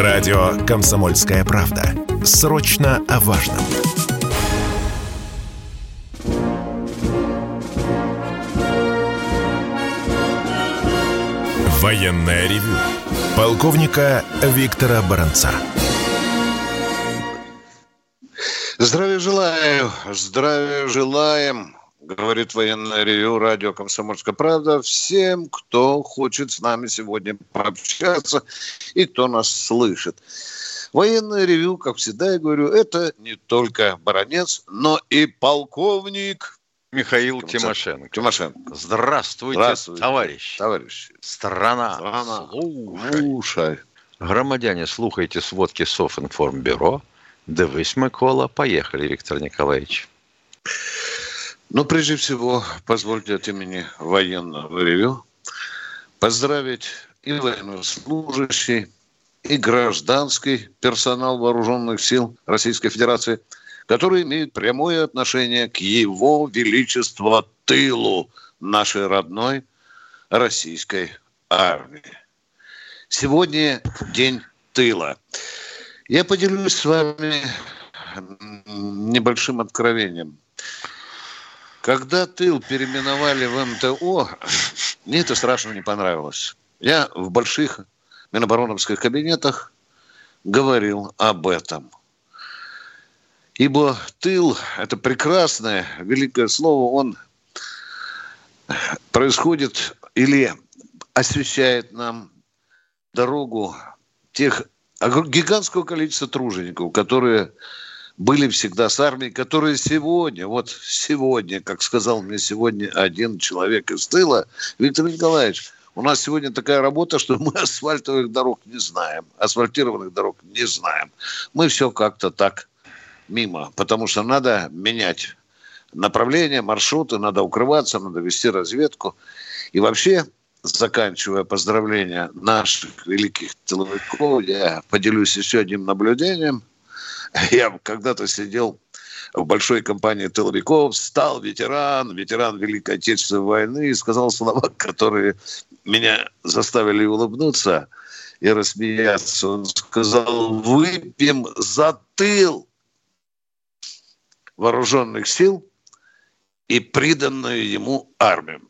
Радио «Комсомольская правда». Срочно о важном. Военное ревю. Полковника Виктора Баранца. Здравия желаю, здравия желаем, говорит военное ревю радио «Комсомольская правда» всем, кто хочет с нами сегодня пообщаться и кто нас слышит. Военное ревю, как всегда я говорю, это не только баронец, но и полковник Михаил Тимошенко. Тимошенко. Здравствуйте, Здравствуйте товарищ. Товарищ. Страна. Страна. Слушай. Слушай. Громадяне, слухайте сводки Софинформбюро. Дивись, Микола. Поехали, Виктор Николаевич. Ну, прежде всего, позвольте от имени военного ревю поздравить и военнослужащий, и гражданский персонал вооруженных сил Российской Федерации – который имеет прямое отношение к его величеству тылу нашей родной российской армии. Сегодня день тыла. Я поделюсь с вами небольшим откровением. Когда тыл переименовали в МТО, мне это страшно не понравилось. Я в больших минобороновских кабинетах говорил об этом – Ибо тыл – это прекрасное, великое слово, он происходит или освещает нам дорогу тех гигантского количества тружеников, которые были всегда с армией, которые сегодня, вот сегодня, как сказал мне сегодня один человек из тыла, Виктор Николаевич, у нас сегодня такая работа, что мы асфальтовых дорог не знаем, асфальтированных дорог не знаем. Мы все как-то так мимо, потому что надо менять направление, маршруты, надо укрываться, надо вести разведку. И вообще, заканчивая поздравления наших великих тыловиков, я поделюсь еще одним наблюдением. Я когда-то сидел в большой компании тыловиков, стал ветеран, ветеран Великой Отечественной войны и сказал слова, которые меня заставили улыбнуться и рассмеяться. Он сказал, выпьем за тыл вооруженных сил и приданную ему армию.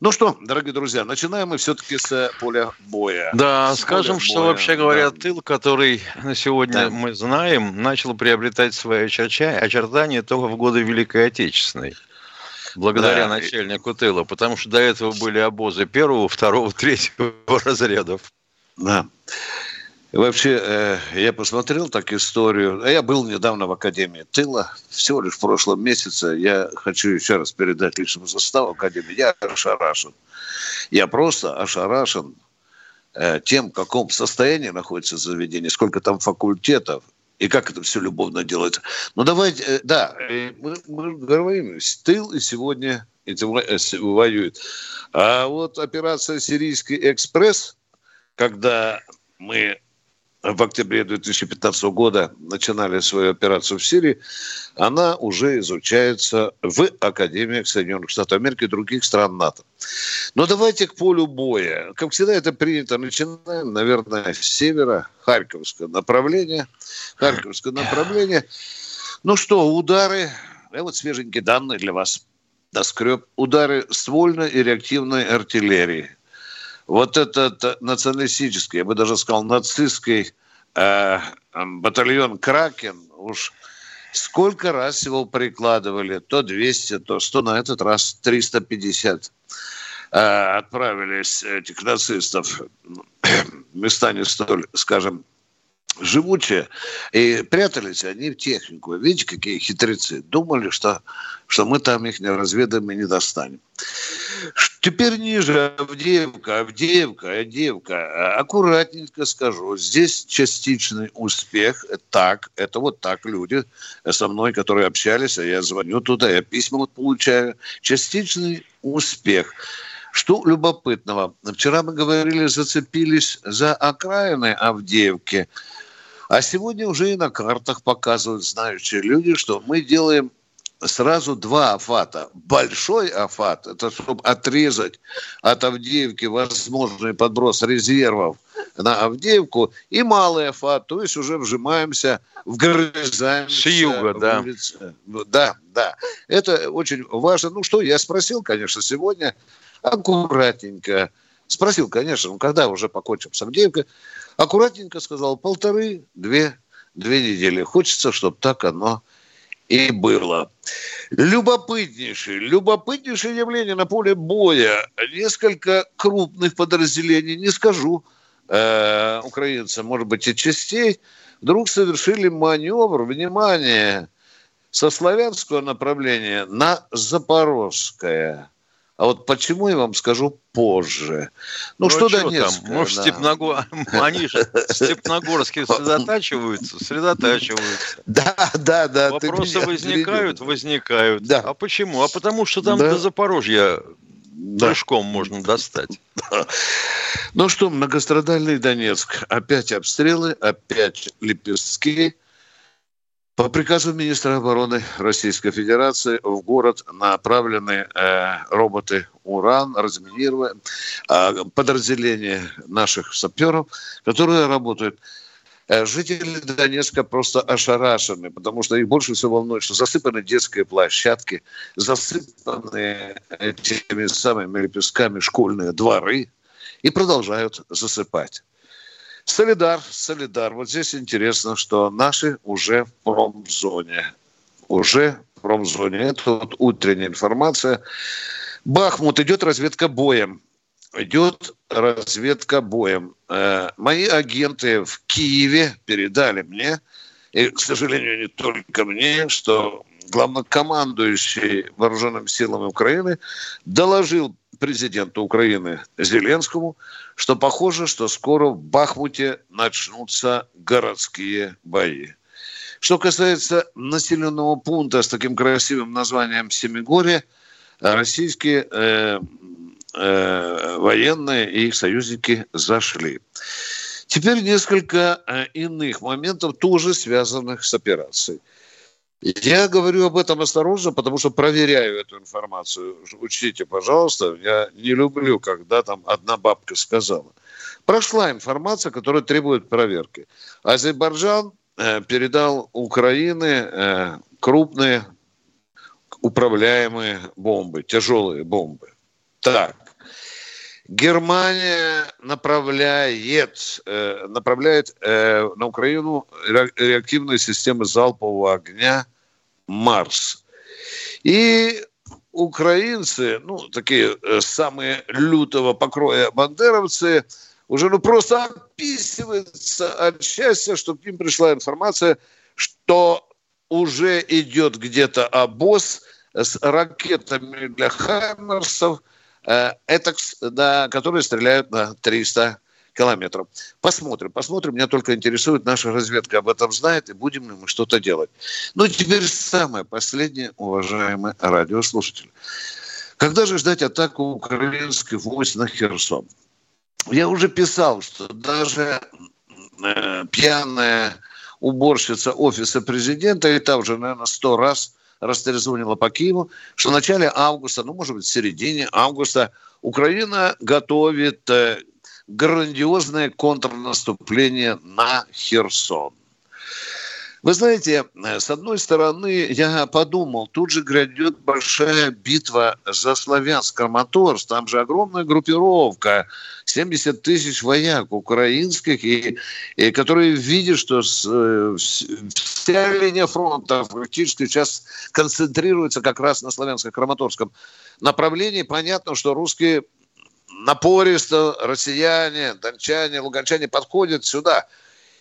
Ну что, дорогие друзья, начинаем мы все-таки с поля боя. Да, с скажем, что боя. вообще говоря, да. тыл, который на сегодня да. мы знаем, начал приобретать свои очертания только в годы Великой Отечественной. Благодаря да. начальнику тыла, потому что до этого были обозы первого, второго, третьего разрядов. Да. Вообще, э, я посмотрел так историю. Я был недавно в Академии тыла, всего лишь в прошлом месяце. Я хочу еще раз передать личному составу Академии. Я ошарашен. Я просто ошарашен э, тем, в каком состоянии находится заведение, сколько там факультетов, и как это все любовно делается. Ну, давайте, э, да, мы, мы говорим, тыл и сегодня этим воюет. А вот операция «Сирийский экспресс», когда мы в октябре 2015 года начинали свою операцию в Сирии, она уже изучается в Академиях Соединенных Штатов Америки и других стран НАТО. Но давайте к полю боя. Как всегда это принято. Начинаем, наверное, с севера, Харьковское направление. Харьковское направление. Ну что, удары. Я вот свеженькие данные для вас. Доскреб. Удары ствольной и реактивной артиллерии – вот этот националистический, я бы даже сказал, нацистский э, батальон «Кракен» уж сколько раз его прикладывали, то 200, то 100, на этот раз 350 э, отправились этих нацистов места не столь, скажем, живучие, и прятались они в технику. Видите, какие хитрецы. Думали, что, что мы там их не разведаем и не достанем. Теперь ниже Авдеевка, Авдеевка, Авдеевка. Аккуратненько скажу. Здесь частичный успех. Так, это вот так люди со мной, которые общались, а я звоню туда, я письма вот получаю. Частичный успех. Что любопытного? Вчера мы говорили, зацепились за окраины Авдеевки. А сегодня уже и на картах показывают знающие люди, что мы делаем сразу два Афата. Большой Афат, это чтобы отрезать от Авдеевки возможный подброс резервов на Авдеевку, и малый Афат, то есть уже вжимаемся, вгрызаемся. С юга, да. Улице. Да, да. Это очень важно. Ну что, я спросил, конечно, сегодня аккуратненько. Спросил, конечно, ну когда уже покончим с Авдеевкой? Аккуратненько сказал, полторы-две две недели. Хочется, чтобы так оно и было. Любопытнейшее, любопытнейшее явление на поле боя. Несколько крупных подразделений, не скажу, э, украинцам, может быть, и частей, вдруг совершили маневр, внимание, со славянского направления на запорожское. А вот почему я вам скажу позже. Ну, ну что, что Донецк? Там? Может, да. Степногор... они же Степногорские сосредотачиваются, сосредотачиваются. Да, да, да. Вопросы возникают, возникают. Да. А почему? А потому что там да. до Запорожья да. прыжком можно достать. Ну что, многострадальный Донецк. Опять обстрелы, опять лепестки. По приказу министра обороны Российской Федерации в город направлены э, роботы «Уран», разминирование, э, подразделения наших саперов, которые работают. Э, жители Донецка просто ошарашены, потому что их больше всего волнует, что засыпаны детские площадки, засыпаны этими самыми лепестками школьные дворы и продолжают засыпать. Солидар, Солидар. Вот здесь интересно, что наши уже в промзоне. Уже в промзоне. Это вот утренняя информация. Бахмут, идет разведка боем. Идет разведка боем. Э, мои агенты в Киеве передали мне, и, к сожалению, не только мне, что главнокомандующий вооруженными силами Украины доложил президенту Украины Зеленскому, что похоже, что скоро в Бахмуте начнутся городские бои. Что касается населенного пункта с таким красивым названием Семигорье, российские э, э, военные и их союзники зашли. Теперь несколько э, иных моментов, тоже связанных с операцией. Я говорю об этом осторожно, потому что проверяю эту информацию. Учтите, пожалуйста, я не люблю, когда там одна бабка сказала. Прошла информация, которая требует проверки. Азербайджан э, передал Украине э, крупные управляемые бомбы, тяжелые бомбы. Так, Германия направляет, э, направляет э, на Украину реактивные системы залпового огня Марс. И украинцы, ну, такие э, самые лютого покроя бандеровцы, уже ну просто описываются от счастья, что к ним пришла информация, что уже идет где-то обоз с ракетами для Хаймерсов, это, да, которые стреляют на 300 километров. Посмотрим, посмотрим. Меня только интересует, наша разведка об этом знает, и будем ли мы что-то делать. Ну, теперь самое последнее, уважаемые радиослушатели. Когда же ждать атаку украинских войск на Херсон? Я уже писал, что даже э, пьяная уборщица офиса президента, и та уже, наверное, сто раз растрезвонила по Киеву, что в начале августа, ну, может быть, в середине августа Украина готовит э, грандиозное контрнаступление на Херсон. Вы знаете, с одной стороны, я подумал, тут же грядет большая битва за славянск Краматорск, там же огромная группировка, 70 тысяч вояк украинских, и, и которые видят, что с, э, вся линия фронта фактически сейчас концентрируется как раз на славянско-краматорском направлении. Понятно, что русские напористо россияне, дончане, луганчане подходят сюда.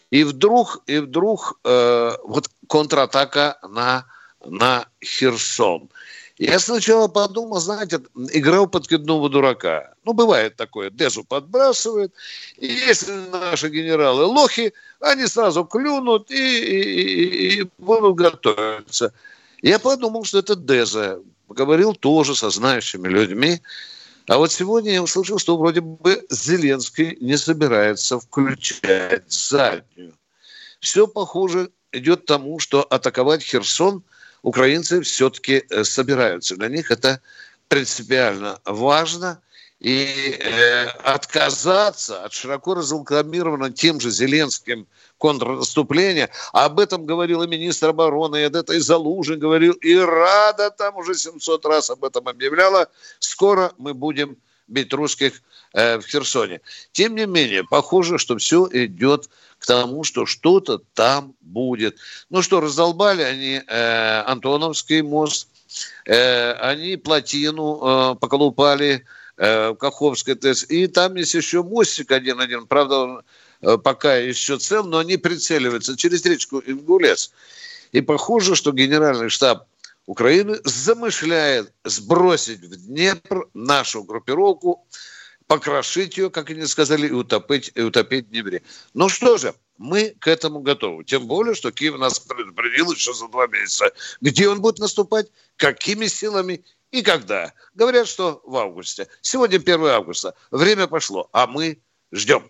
И вдруг, и вдруг э, вот контратака на, на Херсон. Я сначала подумал, знаете, играл подкидного дурака. Ну, бывает такое, Дезу подбрасывает. И если наши генералы лохи, они сразу клюнут и, и, и будут готовиться. Я подумал, что это Деза. Поговорил тоже со знающими людьми. А вот сегодня я услышал, что вроде бы Зеленский не собирается включать заднюю. Все, похоже, идет тому, что атаковать Херсон украинцы все-таки э, собираются. Для них это принципиально важно. И э, отказаться от широко разрекламированного тем же Зеленским контрнаступления, об этом говорил и министр обороны, и это и Залужин говорил, и Рада там уже 700 раз об этом объявляла. Скоро мы будем бить русских э, в Херсоне. Тем не менее, похоже, что все идет к тому, что что-то там будет. Ну что, раздолбали они э, Антоновский мост, э, они плотину э, поколупали э, Каховской ТЭС, и там есть еще мостик один-один, правда, он пока еще цел, но они прицеливаются через речку Ингулец. И похоже, что генеральный штаб Украины замышляет сбросить в Днепр нашу группировку, покрошить ее, как они сказали, и утопить, и утопить в Днепре. Ну что же, мы к этому готовы. Тем более, что Киев нас предупредил еще за два месяца. Где он будет наступать, какими силами и когда. Говорят, что в августе. Сегодня 1 августа. Время пошло, а мы ждем.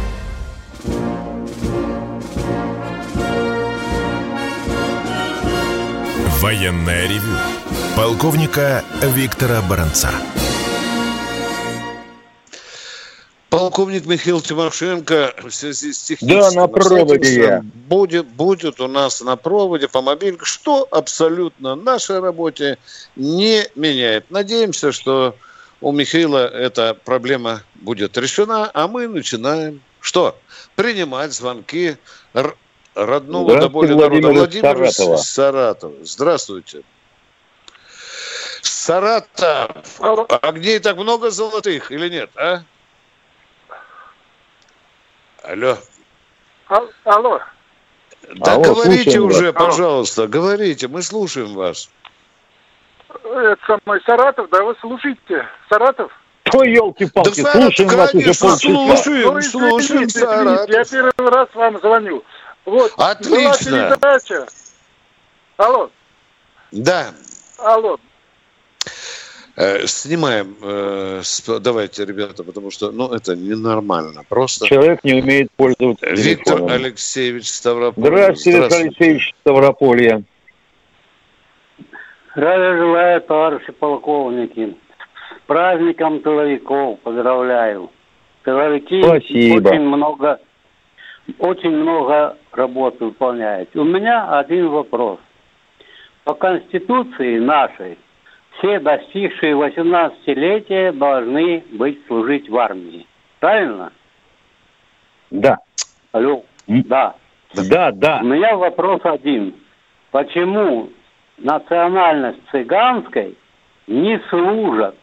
Военное ревю полковника Виктора Баранца. Полковник Михаил Тимошенко в связи с техническим... Да, на проводе я. Будет, будет у нас на проводе по мобильнику, что абсолютно нашей работе не меняет. Надеемся, что у Михаила эта проблема будет решена, а мы начинаем что? Принимать звонки родного до боли народа. Владимир Саратова. Здравствуйте. Саратов. Алло. Огней так много золотых или нет, а? Алло. Алло. Да Алло, говорите уже, вас. пожалуйста, Алло. говорите, мы слушаем вас. Это самый Саратов, да, вы слушаете? Саратов? Ой, елки-палки, да, слушаем вас уже полчаса. Слушаем, ну, слушаем, Саратов. Я первый раз вам звоню. Вот, Отлично. Была передача. Алло. Да. Алло. Э, снимаем, э, давайте, ребята, потому что, ну, это ненормально. Просто человек не умеет пользоваться. Виктор телефоном. Алексеевич Ставрополье. Здравствуйте, Виктор Алексеевич Ставрополье. Здравия желаю, товарищи полковники. С праздником тыловиков поздравляю. Тыловики Спасибо. очень много, очень много работы выполняют. У меня один вопрос. По Конституции нашей все достигшие 18-летия должны быть служить в армии. Правильно? Да. Алло. Да. Да, да. У меня вопрос один. Почему национальность цыганской не служат?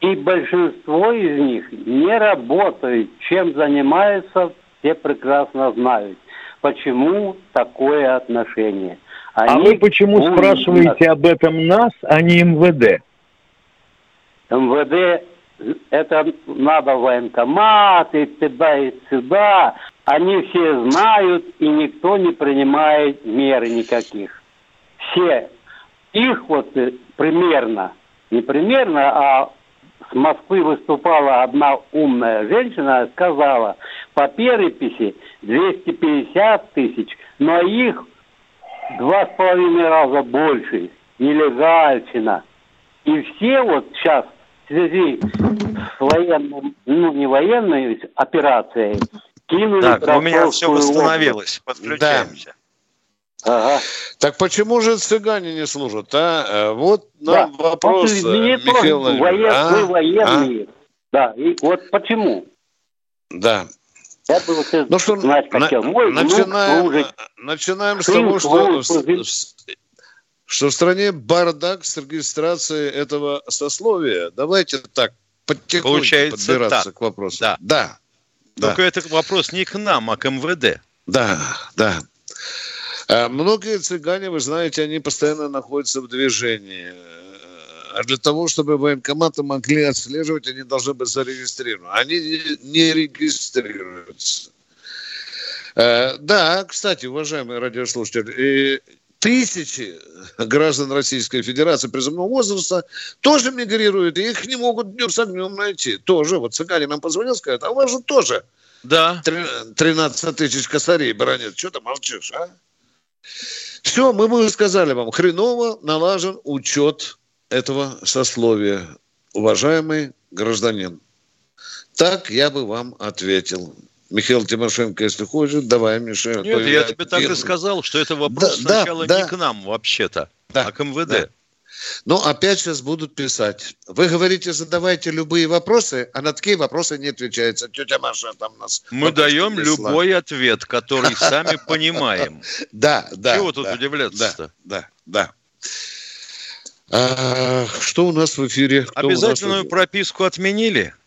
И большинство из них не работают. Чем занимаются, все прекрасно знают. Почему такое отношение? Они а вы почему спрашиваете об этом нас, а не МВД? МВД это надо военкомат и туда и сюда. Они все знают, и никто не принимает меры никаких. Все. Их вот э, примерно, не примерно, а с Москвы выступала одна умная женщина, сказала, по переписи 250 тысяч, но их два с половиной раза больше, нелегальщина. И все вот сейчас в связи с военным, ну не военной операцией, кинули Так, у меня все восстановилось, подключаемся. Да. Ага. Так почему же цыгане не служат, а? Э, вот нам да. вопрос, вот, э, Михаил Владимирович. А? Вы военные. А? Да, и вот почему? Да. Я бы вот ну, что, знать хотел. Мой начинаем, служит. Начинаем с того, что, что в стране бардак с регистрацией этого сословия. Давайте так потихоньку Получается подбираться так. к вопросу. Да. да. Только да. это вопрос не к нам, а к МВД. Да, да. А многие цыгане, вы знаете, они постоянно находятся в движении А для того, чтобы военкоматы могли отслеживать, они должны быть зарегистрированы. Они не регистрируются. Э, да, кстати, уважаемые радиослушатели, тысячи граждан Российской Федерации призывного возраста тоже мигрируют, и их не могут днем с огнем найти. Тоже. Вот цыгане нам позвонил, сказать, а у вас же тоже да. 13 тысяч косарей бронят. Что ты молчишь, а? Все, мы бы сказали вам, хреново налажен учет этого сословия, уважаемый гражданин. Так я бы вам ответил. Михаил Тимошенко, если хочешь, давай, Миша. Нет, я, я тебе так и сказал, что это вопрос да, сначала да, не да. к нам вообще-то, да, а к МВД. Да. Ну, опять сейчас будут писать. Вы говорите, задавайте любые вопросы, а на такие вопросы не отвечается. Тетя Маша там нас... Мы даем несла. любой ответ, который сами понимаем. Да, да. Чего тут удивляться-то? Да, да. А, что у нас в эфире? Обязательную прописку отменили?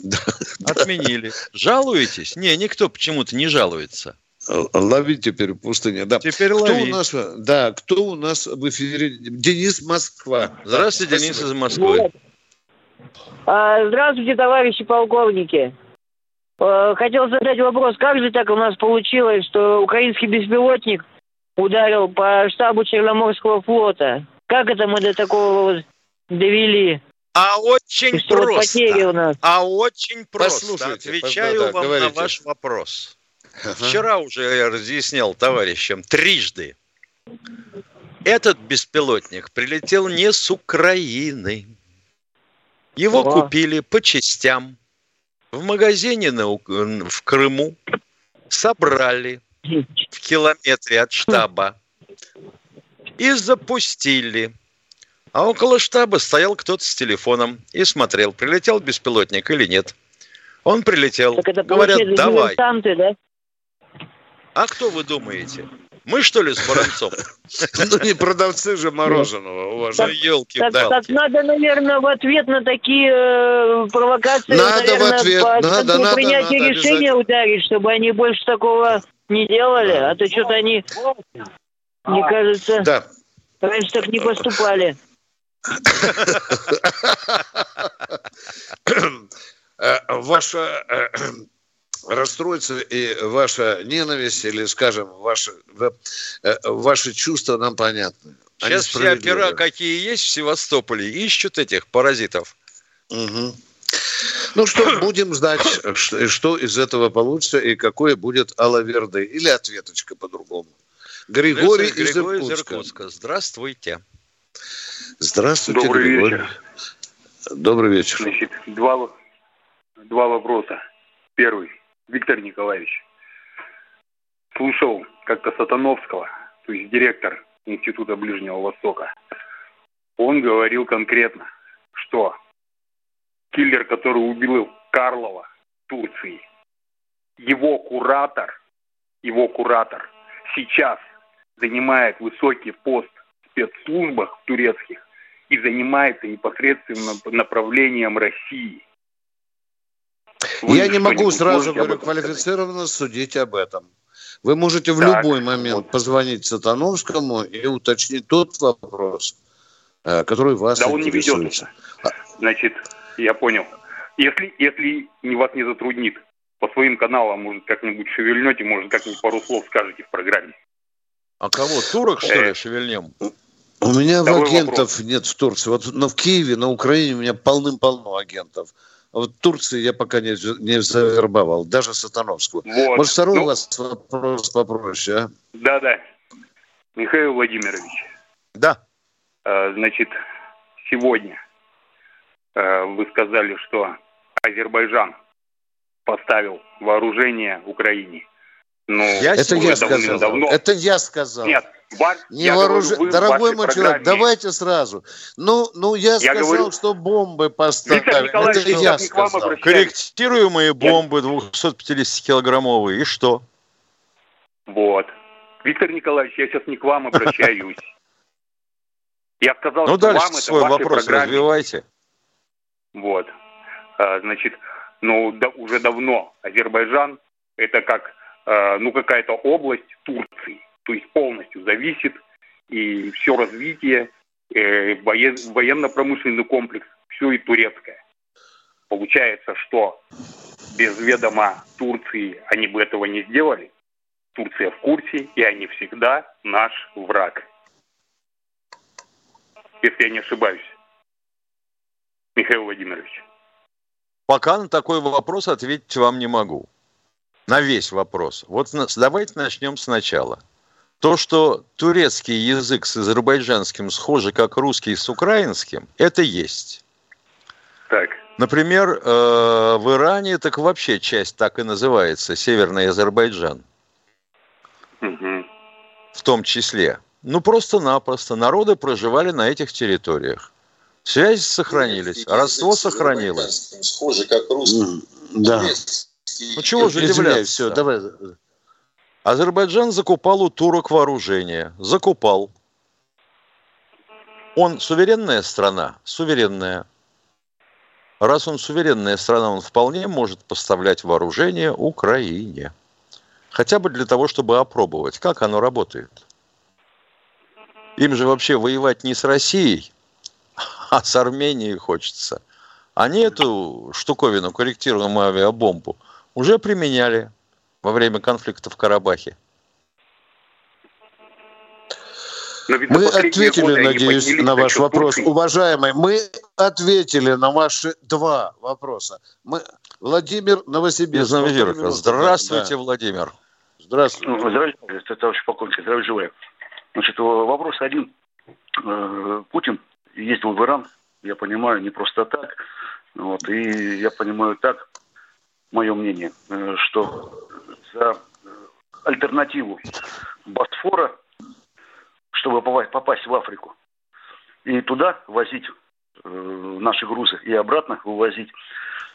Да. Отменили. Жалуетесь? Не, никто почему-то не жалуется. Лови теперь в пустыне. Да. Теперь кто лови. У нас, да, кто у нас в эфире? Денис Москва. Здравствуйте, да, Денис из Москвы. А, здравствуйте, товарищи полковники. А, хотел задать вопрос, как же так у нас получилось, что украинский беспилотник ударил по штабу Черноморского флота? Как это мы до такого вот довели? А очень что просто. у нас. А очень просто. Послушайте, Отвечаю да, вам говорите. на ваш вопрос. Ага. Вчера уже я разъяснял товарищам трижды. Этот беспилотник прилетел не с Украины. Его О. купили по частям в магазине на, в Крыму, собрали в километре от штаба и запустили. А около штаба стоял кто-то с телефоном и смотрел, прилетел беспилотник или нет. Он прилетел. Так это Говорят, давай. да? А кто вы думаете? Мы, что ли, с Баранцом? Ну, не продавцы же мороженого, уважаемые. елки так, так надо, наверное, в ответ на такие э, провокации, надо наверное, в ответ, по надо, надо, принятие надо, решения ударить, чтобы они больше такого не делали. А то что-то они, мне кажется, да. раньше так не поступали. Э, ваша расстройство и ваша ненависть или, скажем, ваши, э, ваши чувства нам понятны. Сейчас все опера, какие есть в Севастополе, ищут этих паразитов. Угу. Ну что, будем ждать, что из этого получится и какое будет Алаверды или ответочка по-другому. Григорий, из, Григорий из Иркутска. Иркутска. Здравствуйте. Здравствуйте, Добрый Григорий. вечер. Добрый вечер. Значит, два, два вопроса. Первый. Виктор Николаевич, слушал как-то Сатановского, то есть директор Института Ближнего Востока. Он говорил конкретно, что киллер, который убил Карлова в Турции, его куратор, его куратор сейчас занимает высокий пост в спецслужбах турецких и занимается непосредственно направлением России – вы Я не могу сразу, говорю, квалифицированно судить об этом. Вы можете в так, любой момент вот. позвонить Сатановскому и уточнить тот вопрос, э, который вас да он не ведет. Значит, я понял. Если, если вас не затруднит, по своим каналам, может, как-нибудь шевельнете, может, как-нибудь пару слов скажете в программе. А кого? Турок, что ли, э, шевельнем? У меня Такой агентов вопрос. нет в Турции. Вот, но в Киеве, на Украине у меня полным-полно агентов. А вот Турции я пока не, не завербовал, даже Сатановского. Вот. Может, второй ну, у вас вопрос попроще, а? Да-да. Михаил Владимирович. Да. Э, значит, сегодня э, вы сказали, что Азербайджан поставил вооружение Украине. Ну, я это я сказал. Давно... Это я сказал. Нет, Ваш, не вооруж... говорю, Дорогой мой человек, давайте сразу. Ну, ну я, я сказал, говорю... что бомбы поставили. Это я сказал. Корректируемые бомбы 250-килограммовые. И что? Вот. Виктор Николаевич, я сейчас не к вам обращаюсь. Я сказал, ну, что дальше вам свой это вопрос программе. развивайте. Вот. А, значит, ну, да, уже давно Азербайджан это как, а, ну, какая-то область Турции то есть полностью зависит и все развитие э, воен, военно-промышленный комплекс, все и турецкое. Получается, что без ведома Турции они бы этого не сделали. Турция в курсе, и они всегда наш враг. Если я не ошибаюсь. Михаил Владимирович. Пока на такой вопрос ответить вам не могу. На весь вопрос. Вот давайте начнем сначала. То, что турецкий язык с азербайджанским схожи, как русский с украинским, это есть. Так. Например, э, в Иране так вообще часть так и называется, Северный Азербайджан. Угу. В том числе. Ну, просто-напросто. Народы проживали на этих территориях. Связи сохранились, родство сохранилось. Схожи, как русский. Да. Ну, чего же удивляться? Все, давай. Азербайджан закупал у турок вооружение. Закупал. Он суверенная страна? Суверенная. Раз он суверенная страна, он вполне может поставлять вооружение Украине. Хотя бы для того, чтобы опробовать, как оно работает. Им же вообще воевать не с Россией, а с Арменией хочется. Они эту штуковину, корректируемую авиабомбу, уже применяли во время конфликта в Карабахе. Мы ответили, надеюсь, на ваш вопрос. Уважаемый, мы ответили на ваши два вопроса. Мы... Владимир Новосибирск. Новосибирска. Здравствуйте, да. Владимир. Здравствуйте. Ну, здравствуйте, товарищ полковник. Здравия желаю. Значит, вопрос один. Э, Путин ездил в Иран, я понимаю, не просто так. Вот, и я понимаю так, мое мнение, э, что за э, альтернативу Босфора, чтобы попасть в Африку, и туда возить э, наши грузы и обратно вывозить,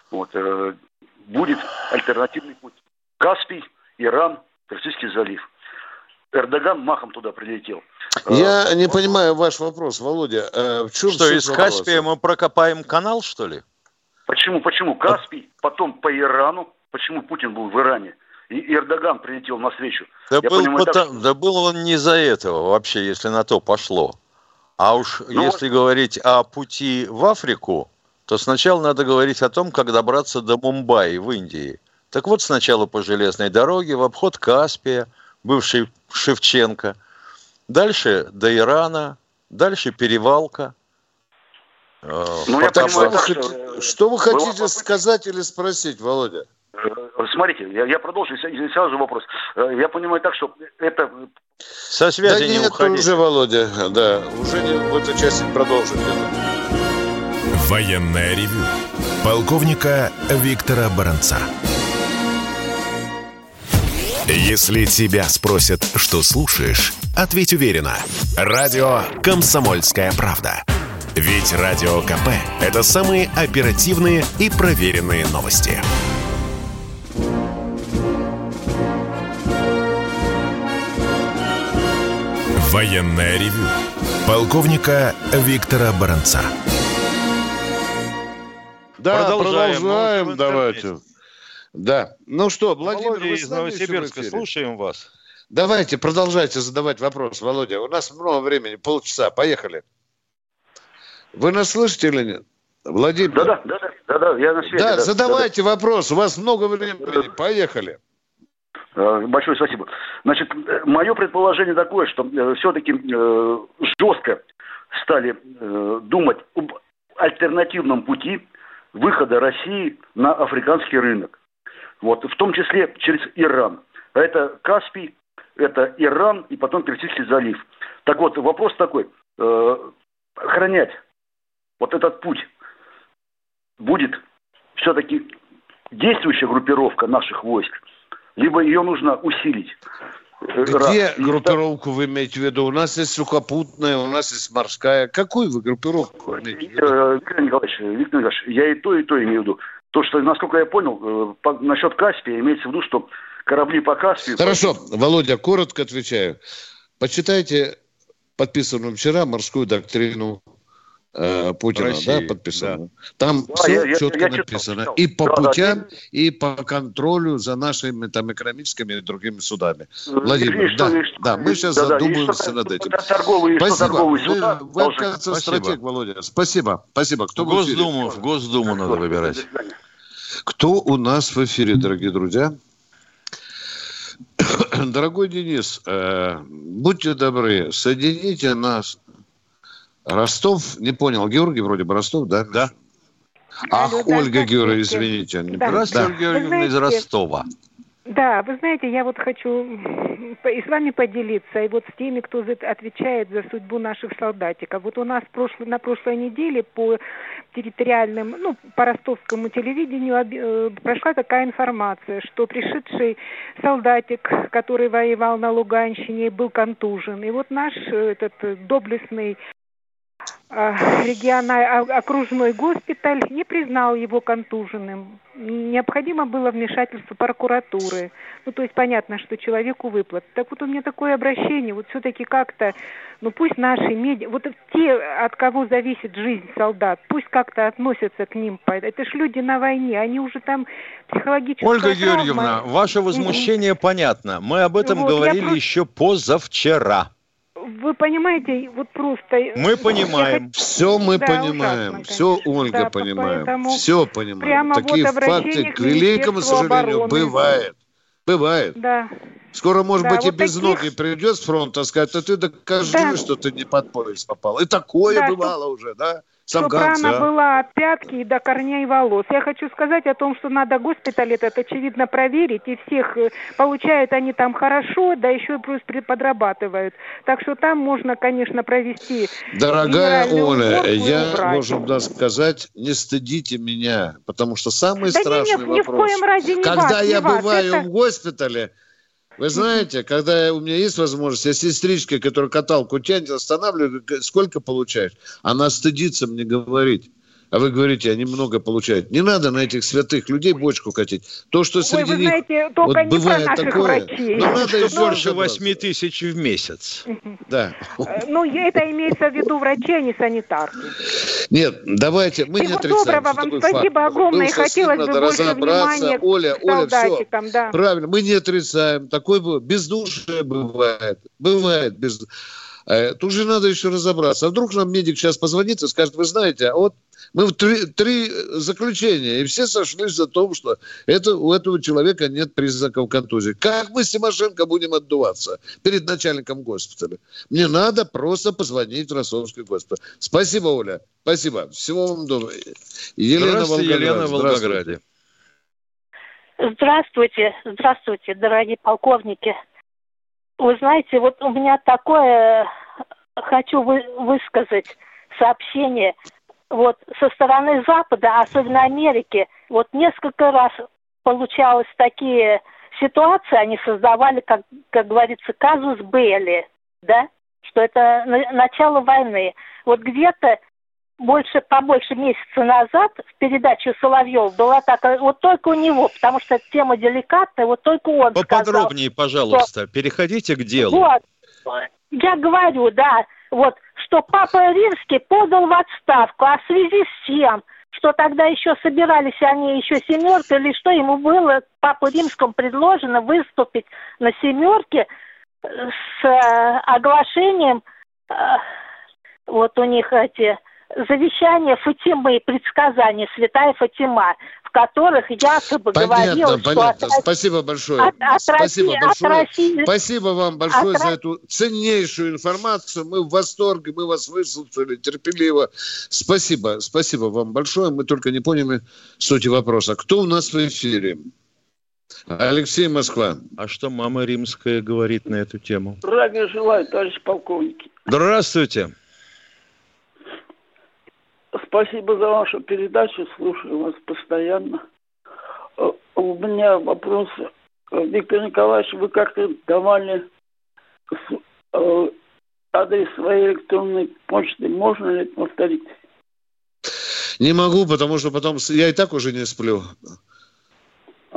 вот, будет альтернативный путь. Каспий, Иран, Персидский залив. Эрдоган махом туда прилетел. Я не понимаю ваш вопрос, Володя. В чем что, из Каспия мы прокопаем канал, что ли? Почему? Почему? Каспий, потом по Ирану. Почему Путин был в Иране? И Эрдоган прилетел на встречу. Да, был, понимаю, потому, так... да был он не из-за этого вообще, если на то пошло. А уж ну, если вот... говорить о пути в Африку, то сначала надо говорить о том, как добраться до Мумбаи в Индии. Так вот, сначала по железной дороге, в обход Каспия, бывший Шевченко. Дальше до Ирана, дальше перевалка. Ну, я понимаю, что, что, что вы хотите было... сказать или спросить, Володя? Э, смотрите, я, я продолжу, сразу вопрос. Э, я понимаю так, что это... Со связи да не нет, уходить. уже, Володя, да, уже не в этой части продолжим. Военная ревю. Полковника Виктора Баранца. Если тебя спросят, что слушаешь, ответь уверенно. Радио «Комсомольская правда». Ведь Радио КП – это самые оперативные и проверенные новости. Военная ревю. Полковника Виктора Баранца. Да, продолжаем, продолжаем давайте. Да. Ну что, Владимир, Володя из Новосибирска, слушаем вас. Давайте, продолжайте задавать вопрос, Володя. У нас много времени, полчаса. Поехали. Вы нас слышите или нет? Владимир? Да, да, да, да, да, я на связи. Да, да задавайте да, вопрос, у вас много времени, поехали. Э, большое спасибо. Значит, э, мое предположение такое, что э, все-таки жестко стали думать об альтернативном пути выхода России на африканский рынок. Вот, в том числе через Иран. А это Каспий, это Иран и потом Персидский залив. Так вот, вопрос такой. охранять вот этот путь будет все-таки действующая группировка наших войск, либо ее нужно усилить. Где Раз. группировку вы имеете в виду? У нас есть сухопутная, у нас есть морская. Какую вы группировку имеете в виду? Э, Виктор Николаевич, Виктор Николаевич, я и то, и то имею в виду. То, что, насколько я понял, э, по, насчет Каспия имеется в виду, что корабли по Каспию... Хорошо, по... Володя, коротко отвечаю. Почитайте подписанную вчера морскую доктрину э, Путина, России, да, подписано. Да. Там да, все я, четко я, я написано. Читал, И по да, путям, да, и по контролю за нашими там экономическими и другими судами. Владимир, да, что, да, мы сейчас да, задумываемся над этим. Торговые, Спасибо. Вы, вы оказывается, стратег, Володя. Спасибо. Спасибо. Кто в Госдуму, в Госдуму надо выбирать. Кто у нас в эфире, дорогие друзья? Дорогой Денис, э, будьте добры, соедините нас. Ростов, не понял, Георгий вроде бы Ростов, да? Да. Ах, Алло, Ольга да, Георгиевна, извините. Да. Здравствуйте. Ольга Георгиевна из Ростова. Да, вы знаете, я вот хочу и с вами поделиться, и вот с теми, кто отвечает за судьбу наших солдатиков. Вот у нас прошлый, на прошлой неделе по территориальным, ну, по ростовскому телевидению э, прошла такая информация, что пришедший солдатик, который воевал на Луганщине, был контужен. И вот наш э, этот доблестный региональный а, окружной госпиталь не признал его контуженным. Необходимо было вмешательство прокуратуры. Ну, то есть понятно, что человеку выплат. Так вот у меня такое обращение, вот все-таки как-то, ну пусть наши меди, вот те, от кого зависит жизнь солдат, пусть как-то относятся к ним. Это ж люди на войне, они уже там психологически. Ольга травма. Георгиевна, ваше возмущение понятно. Мы об этом вот, говорили просто... еще позавчера вы понимаете, вот просто... Мы понимаем. Я... Все мы да, понимаем. Ужасно, все, Ольга, да, понимаем. Все понимаем. Прямо Такие вот факты, к великому сожалению, обороны. бывает. Бывает. Да. Скоро, может да, быть, вот и без таких... ноги придет с фронта сказать, а ты докажи, да. что ты не под поезд попал. И такое да, бывало что... уже, да? Чтобы рана была от пятки и до корней волос. Я хочу сказать о том, что надо госпиталь этот, очевидно, проверить, и всех э, получают они там хорошо, да еще и плюс подрабатывают. Так что там можно, конечно, провести... Дорогая Оля, я должен да, сказать, не стыдите меня, потому что самый да страшный нет, вопрос... Ни в коем разе не Когда вас, я бываю это... в госпитале, вы знаете, когда у меня есть возможность, я сестричка, которая каталку тянет, останавливаю, сколько получаешь? Она стыдится мне говорить а вы говорите, они много получают. Не надо на этих святых людей бочку катить. То, что среди Ой, вы знаете, них вот не бывает про такое, врачей. но надо еще больше 8 тысяч в месяц. Да. Э, ну, это имеется в виду врачи, а не санитарки. Нет, давайте, мы Всего не отрицаем. доброго вам, спасибо факт. огромное. Было Хотелось бы больше внимания Оля, Оля, все. Да. Правильно, мы не отрицаем. Такое бездушие бывает. Бывает без... Э, тут же надо еще разобраться. А вдруг нам медик сейчас позвонит и скажет, вы знаете, а вот мы в три, три заключения, и все сошлись о том, что это, у этого человека нет признаков контузии. Как мы с Тимошенко будем отдуваться перед начальником госпиталя? Мне надо просто позвонить в Ростовский госпиталь. Спасибо, Оля. Спасибо. Всего вам доброго. Елена Здравствуйте, Елена в Волгограде. Здравствуйте. Здравствуйте, дорогие полковники. Вы знаете, вот у меня такое хочу вы, высказать сообщение вот со стороны Запада, особенно Америки, вот несколько раз получалось такие ситуации, они создавали, как, как говорится, казус Белли, да, что это на, начало войны. Вот где-то больше, побольше месяца назад в передаче Соловьев была такая, вот только у него, потому что тема деликатная, вот только он Поподробнее, сказал, пожалуйста, что, переходите к делу. Вот, я говорю, да, вот, что Папа Римский подал в отставку, а в связи с тем, что тогда еще собирались они еще семерка или что ему было Папу Римскому предложено выступить на семерке с э, оглашением э, вот у них эти завещания Фатимы и предсказания святая Фатима в которых якобы понятно, говорил, понятно. что... Спасибо большое. От, от Спасибо России, большое. От России, Спасибо вам большое от... за эту ценнейшую информацию. Мы в восторге, мы вас выслушали терпеливо. Спасибо, спасибо вам большое. Мы только не поняли сути вопроса. Кто у нас в эфире? Алексей Москва. А что мама римская говорит на эту тему? Здравия желаю, товарищ полковники. Здравствуйте. Спасибо за вашу передачу, слушаю вас постоянно. Э, у меня вопрос. Виктор Николаевич, вы как-то давали э, адрес своей электронной почты. Можно ли повторить? Не могу, потому что потом я и так уже не сплю.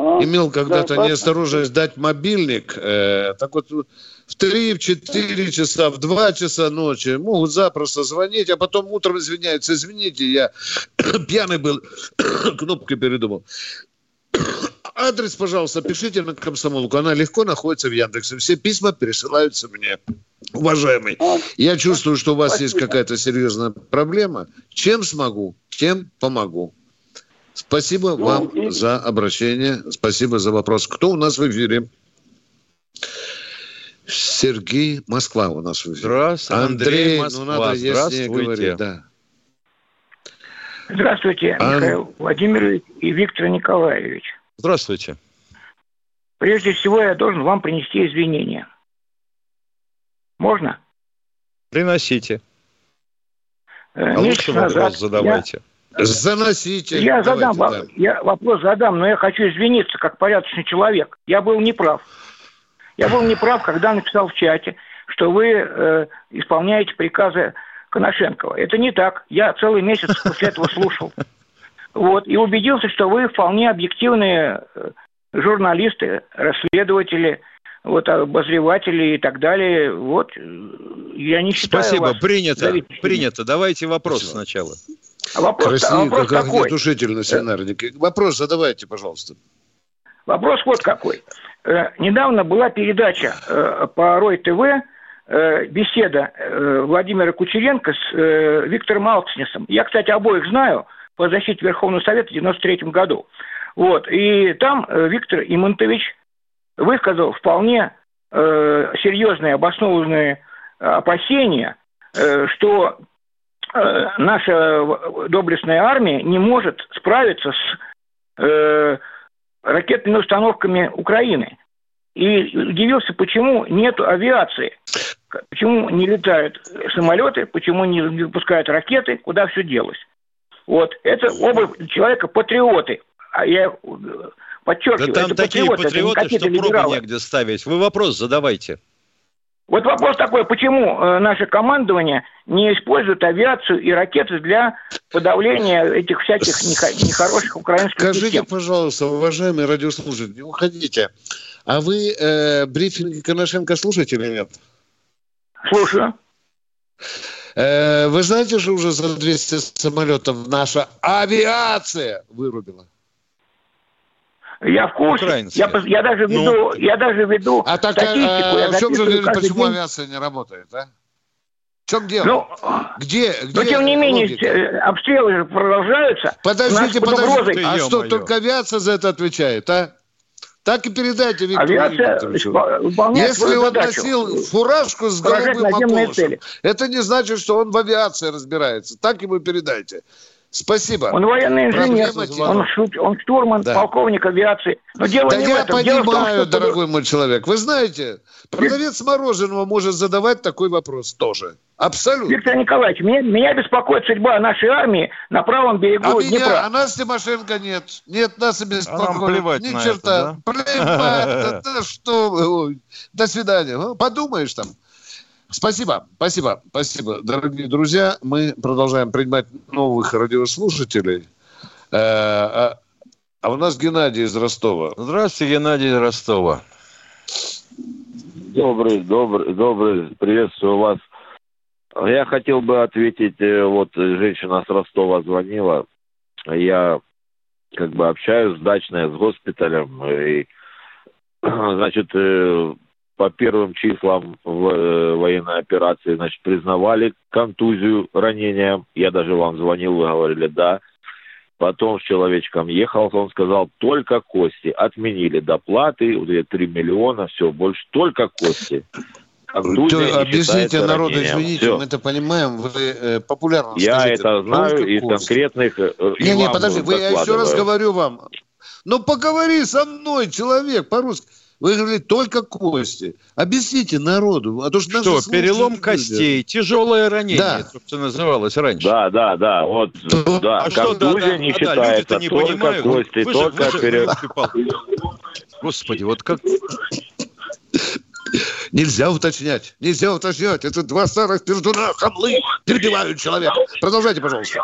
А, а, имел когда-то да, неосторожность дать мобильник, э, так вот в 3, в 4 часа, в 2 часа ночи могут запросто звонить, а потом утром извиняются, извините, я пьяный был, кнопкой передумал. Адрес, пожалуйста, пишите на комсомолку. Она легко находится в Яндексе. Все письма пересылаются мне. Уважаемый, я чувствую, что у вас есть какая-то серьезная проблема. Чем смогу, тем помогу. Спасибо ну, вам и... за обращение. Спасибо за вопрос. Кто у нас в эфире? Сергей Москва у нас в эфире. Здравствуйте, Андрей, Андрей ну надо Здравствуйте. говорить, да. Здравствуйте, Ан... Михаил Владимирович и Виктор Николаевич. Здравствуйте. Прежде всего, я должен вам принести извинения. Можно? Приносите. Э, а лучше вопрос назад задавайте. Я Заносите. Я задам, да. я вопрос задам, но я хочу извиниться, как порядочный человек. Я был неправ. Я был неправ, когда написал в чате, что вы э, исполняете приказы Коношенкова. Это не так. Я целый месяц после этого слушал. Вот, и убедился, что вы вполне объективные э, журналисты, расследователи, вот, обозреватели и так далее. Вот, я не считаю Спасибо, вас принято, принято. Давайте вопрос Спасибо. сначала. Вопрос, Красиво, а вопрос как какой? огнетушитель свинарнике. Вопрос задавайте, пожалуйста. Вопрос вот какой. Э, недавно была передача э, по Рой ТВ, э, беседа э, Владимира Кучеренко с э, Виктором Алкснесом. Я, кстати, обоих знаю по защите Верховного Совета в 93 году. Вот. И там э, Виктор Имонтович высказал вполне э, серьезные обоснованные опасения, э, что Э, наша доблестная армия не может справиться с э, ракетными установками Украины. И удивился, почему нет авиации, почему не летают самолеты, почему не выпускают ракеты, куда все делось. Вот, это оба человека патриоты. А я подчеркиваю, да там это такие патриоты, патриоты что пробы негде ставить. Вы вопрос задавайте. Вот вопрос такой, почему э, наше командование не использует авиацию и ракеты для подавления этих всяких нехороших украинских Скажите, систем? пожалуйста, уважаемые радиослушатели, не уходите. А вы э, брифинг Коношенко слушаете или нет? Слушаю. Э, вы знаете, что уже за 200 самолетов наша авиация вырубила? Я в курсе. Я, я даже веду, ну, я даже веду а так, статистику. А, а в чем же, почему день... авиация не работает, а? В чем дело? Ну, где, где? Но тем не менее, логика? Э, обстрелы же продолжаются. Подождите, подождите. А что, только авиация за это отвечает, а? Так и передайте Виктору Если он задачу. носил фуражку с голубым околышем, это не значит, что он в авиации разбирается. Так ему передайте. Спасибо. Он военный инженер, он, шут, он штурман, да. полковник авиации. Но дело да не я в этом. понимаю, дело в том, что... дорогой мой человек. Вы знаете, продавец мороженого может задавать такой вопрос тоже. Абсолютно. Виктор Николаевич, меня, меня беспокоит судьба нашей армии на правом берегу а Днепра. Меня, а нас Тимошенко нет. Нет, нас и беспокоит. А нам плевать Ни на черта. Это, да? Плевать. Да что? До свидания. Подумаешь там. Спасибо, спасибо, спасибо, дорогие друзья. Мы продолжаем принимать новых радиослушателей. Э, а, а у нас Геннадий из Ростова. Здравствуйте, Геннадий из Ростова. Добрый, добрый, добрый, приветствую вас. Я хотел бы ответить, э, вот женщина с Ростова звонила, я как бы общаюсь с дачной, с госпиталем, и, значит, э, по первым числам э, военной операции, значит, признавали контузию, ранения. Я даже вам звонил, вы говорили, да. Потом с человечком ехал, он сказал, только кости. Отменили доплаты, вот эти 3 миллиона, все, больше только кости. Контузия объясните народу, извините, все. мы это понимаем, вы э, популярно Я скажите, это знаю из конкретных... Э, не, не, подожди, вы, я еще раз говорю вам. Ну, поговори со мной, человек, по-русски. Вы говорите, только кости. Объясните народу. А то, что что перелом костей, люди. тяжелое ранение, да. собственно, называлось раньше. Да, да, да. Вот, да. А что, да, да, не да, считается, да, не только понимают. кости, вы только же, перелом. Господи, вот как... Нельзя уточнять. Нельзя уточнять. Это два старых пердуна, хамлы, перебивают человека. Продолжайте, пожалуйста.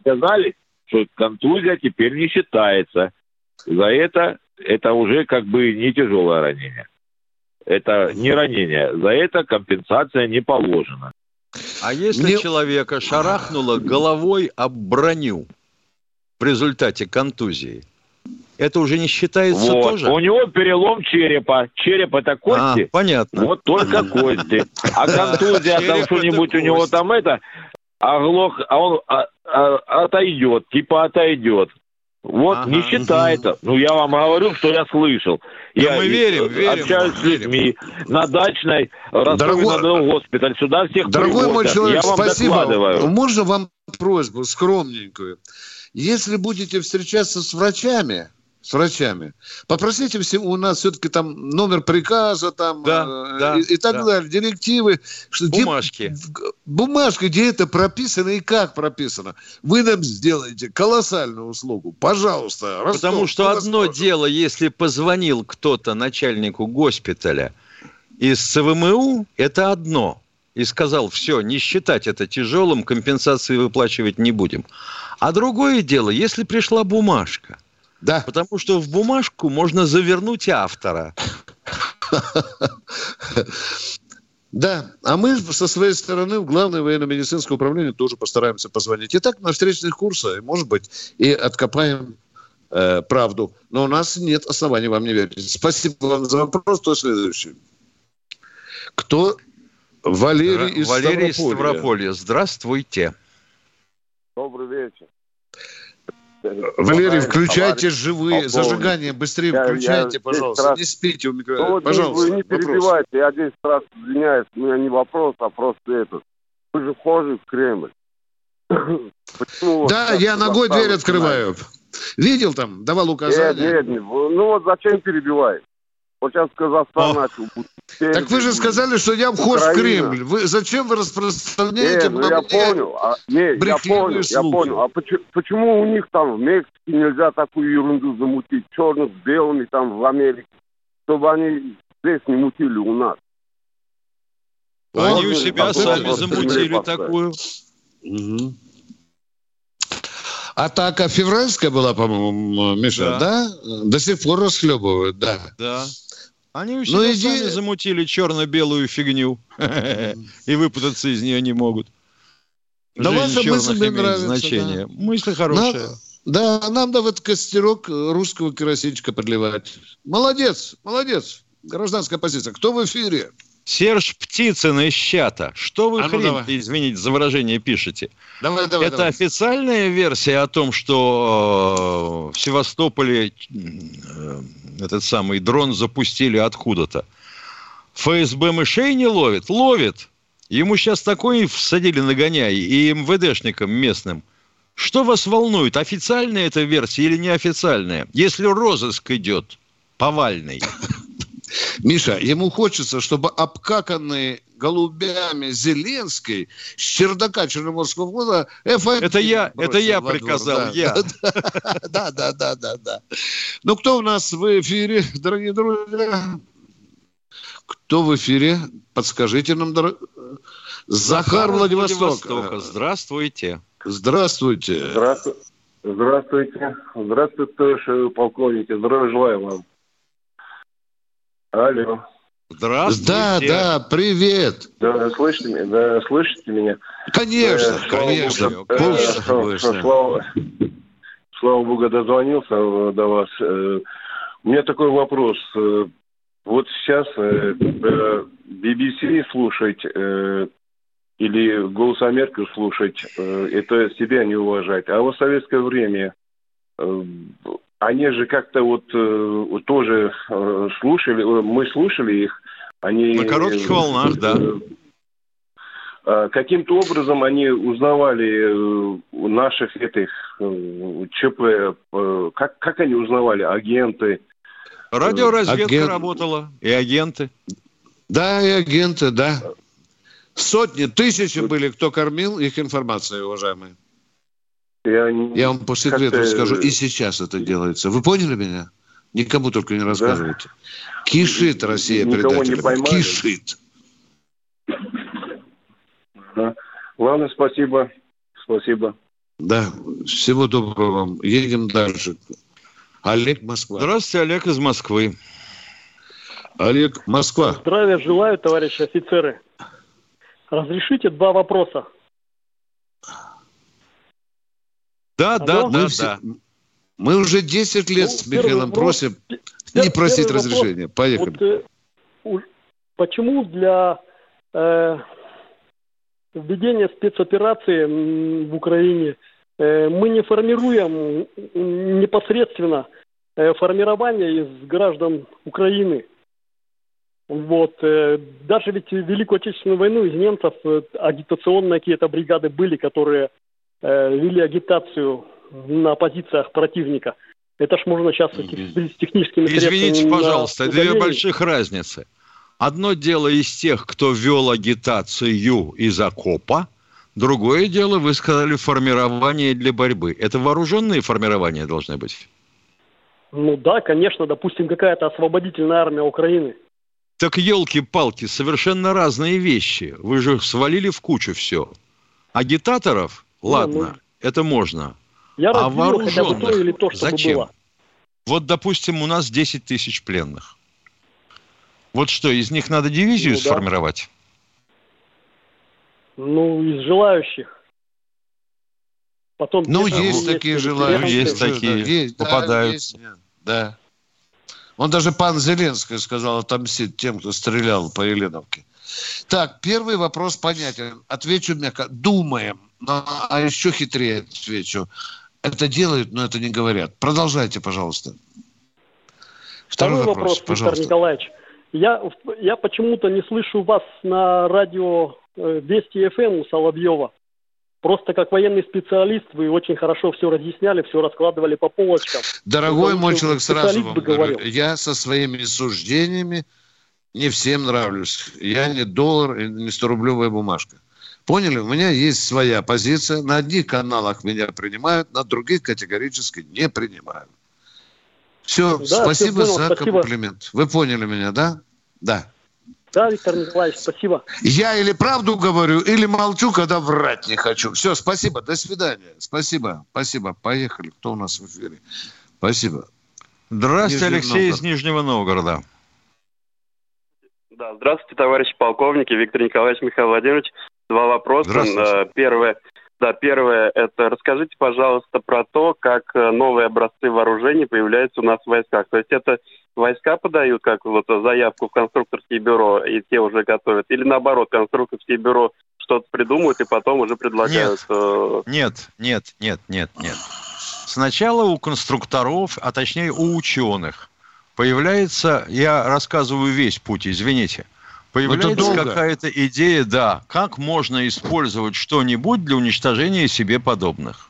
Сказали, что контузия теперь не считается. За это это уже как бы не тяжелое ранение. Это не ранение. За это компенсация не положена. А если Мне... человека шарахнуло головой об броню в результате контузии, это уже не считается вот. тоже? У него перелом черепа. Череп это кости. А, понятно. Вот только кости. А контузия там что-нибудь у него там это, оглох, а он а, а, отойдет, типа отойдет. Вот, ага. не считается. Ну, я вам говорю, что я слышал. Да я мы верим, верим. Общаюсь с людьми на дачной, на госпиталь. Сюда всех Дорогой привозят. мой человек, я вам спасибо. Докладываю. Можно вам просьбу скромненькую? Если будете встречаться с врачами, с врачами. Попросите все, у нас все-таки там номер приказа там да, э, да, и, и так да. далее, директивы. Что, Бумажки. Где, бумажка, где это прописано и как прописано. Вы нам сделаете колоссальную услугу. Пожалуйста. Ростов, Потому что одно расскажет. дело, если позвонил кто-то начальнику госпиталя из ЦВМУ, это одно. И сказал, все, не считать это тяжелым, компенсации выплачивать не будем. А другое дело, если пришла бумажка – да. Потому что в бумажку можно завернуть автора. Да, а мы со своей стороны в Главное военно-медицинское управление тоже постараемся позвонить. И так на встречных курсах, может быть, и откопаем э, правду. Но у нас нет оснований вам не верить. Спасибо вам за вопрос. Кто следующий? Кто? Валерий из Валерий из Ставрополья. Здравствуйте. Добрый вечер. Валерий, включайте живые, зажигание быстрее я, включайте, я пожалуйста. Раз... Не спите у микрофона, ну, пожалуйста. Вы не перебивайте, я 10 раз извиняюсь, у меня не вопрос, а просто этот. Вы же вхожи в Кремль. Почему да, я ногой дверь открываю. Видел там, давал указания? Нет, нет, ну вот зачем перебивать? Вот сейчас Казахстан О. начал. Так вы же сказали, что я вхож Украина. в Кремль. Вы, зачем вы распространяете не, ну я понял, а, не, я понял, слухи? я понял. А почему, почему у них там в Мексике нельзя такую ерунду замутить, черных с белыми там в Америке, чтобы они здесь не мутили у нас? Они у себя сами замутили такую. Угу. Атака февральская была, по-моему, Миша, да? да? До сих пор расхлебывают, да. Да. Они у себя ну, иди... сами замутили черно-белую фигню и выпутаться из нее не могут. Да ваша мысль мне нравится. Значение. Да. Мысль хорошая. да, нам да в этот костерок русского керосинчика подливать. Молодец, молодец. Гражданская позиция. Кто в эфире? Серж Птицын из чата. Что вы а ну хрень, давай. извините за выражение, пишете? Давай, давай, Это давай. официальная версия о том, что э, в Севастополе э, этот самый дрон запустили откуда-то. ФСБ мышей не ловит? Ловит. Ему сейчас такой всадили нагоняй и МВДшникам местным. Что вас волнует, официальная эта версия или неофициальная? Если розыск идет повальный. Миша, ему хочется, чтобы обкаканные голубями Зеленской с чердака Черноморского флота F1 Это я, это я приказал, да. я. Да, да, да, да, да. Ну, кто у нас в эфире, дорогие друзья? Кто в эфире? Подскажите нам, дорогие. Захар, Владивосток. Здравствуйте. Здравствуйте. Здравствуйте. Здравствуйте. Здравствуйте, полковники. Здравия желаю вам. Алло. Здравствуйте. Да, да, привет. Да, слышите меня? Да, слышите меня? Конечно, э, конечно. Богу, конечно, э, конечно. Слава, слава Богу, дозвонился э, до вас. Э, у меня такой вопрос. Э, вот сейчас э, BBC слушать э, или «Голос Америки» слушать, э, это себя не уважать. А в советское время э, они же как-то вот э, тоже э, слушали, э, мы слушали их, они... На коротких волнах, да. Э, каким-то образом они узнавали наших этих ЧП, как, как они узнавали, агенты? Радиоразведка Агент... работала, и агенты. Да, и агенты, да. Сотни, тысячи были, кто кормил их информацией, уважаемые. Я, я вам по секрету скажу, и сейчас это делается. Вы поняли меня? Никому только не рассказывайте. Да. Кишит Россия передателями. Кишит. Да. Ладно, спасибо. Спасибо. Да, всего доброго вам. Едем дальше. Олег Москва. Здравствуйте, Олег из Москвы. Олег Москва. Здравия желаю, товарищи офицеры. Разрешите два вопроса. Да, да, да, да. Мы уже 10 лет ну, с Михаилом вопрос, просим не просить разрешения. Вопрос, Поехали. Вот, э, почему для э, введения спецоперации в Украине э, мы не формируем непосредственно э, формирование из граждан Украины? Вот. Э, даже ведь Великую Отечественную войну из немцев э, агитационные какие-то бригады были, которые вели агитацию на позициях противника. Это ж можно сейчас с техническими Извините, пожалуйста, две больших разницы. Одно дело из тех, кто вел агитацию из окопа, другое дело, вы сказали, формирование для борьбы. Это вооруженные формирования должны быть? Ну да, конечно, допустим, какая-то освободительная армия Украины. Так елки-палки, совершенно разные вещи. Вы же свалили в кучу все. Агитаторов, ладно, ну, это можно. Я а вооруженных то или то, зачем? Было. Вот, допустим, у нас 10 тысяч пленных. Вот что, из них надо дивизию ну, сформировать? Да. Ну, из желающих. Потом ну, есть такие желающие. Есть такие, есть, попадаются. Да, есть, да. Он даже пан Зеленский сказал отомстить тем, кто стрелял по Еленовке. Так, первый вопрос понятен. Отвечу мягко. Думаем. Но, а еще хитрее отвечу. Это делают, но это не говорят. Продолжайте, пожалуйста. Второй, Второй вопрос, вопрос пожалуйста. Виктор Николаевич. Я, я почему-то не слышу вас на радио э, Вести ФМ эм у Соловьева. Просто как военный специалист вы очень хорошо все разъясняли, все раскладывали по полочкам. Дорогой мой человек, сразу вам говорю, я со своими суждениями не всем нравлюсь. Я не доллар не 100-рублевая бумажка. Поняли? У меня есть своя позиция. На одних каналах меня принимают, на других категорически не принимают. Все, да, спасибо все за спасибо. комплимент. Вы поняли меня, да? Да. Да, Виктор Николаевич, спасибо. Я или правду говорю, или молчу, когда врать не хочу. Все, спасибо, до свидания. Спасибо, спасибо. Поехали. Кто у нас в эфире? Спасибо. Здравствуйте, Нижний Алексей Новгород. из Нижнего Новгорода. Да, здравствуйте, товарищи полковники, Виктор Николаевич, Михаил Владимирович. Два вопроса. Э, первое. Да, первое, это расскажите, пожалуйста, про то, как э, новые образцы вооружений появляются у нас в войсках. То есть это войска подают как вот заявку в конструкторские бюро, и те уже готовят, или наоборот, конструкторские бюро что-то придумают и потом уже предлагают... Нет, э, нет, нет, нет, нет, нет. Сначала у конструкторов, а точнее у ученых, появляется, я рассказываю весь путь, извините, Появляется какая-то идея, да, как можно использовать что-нибудь для уничтожения себе подобных.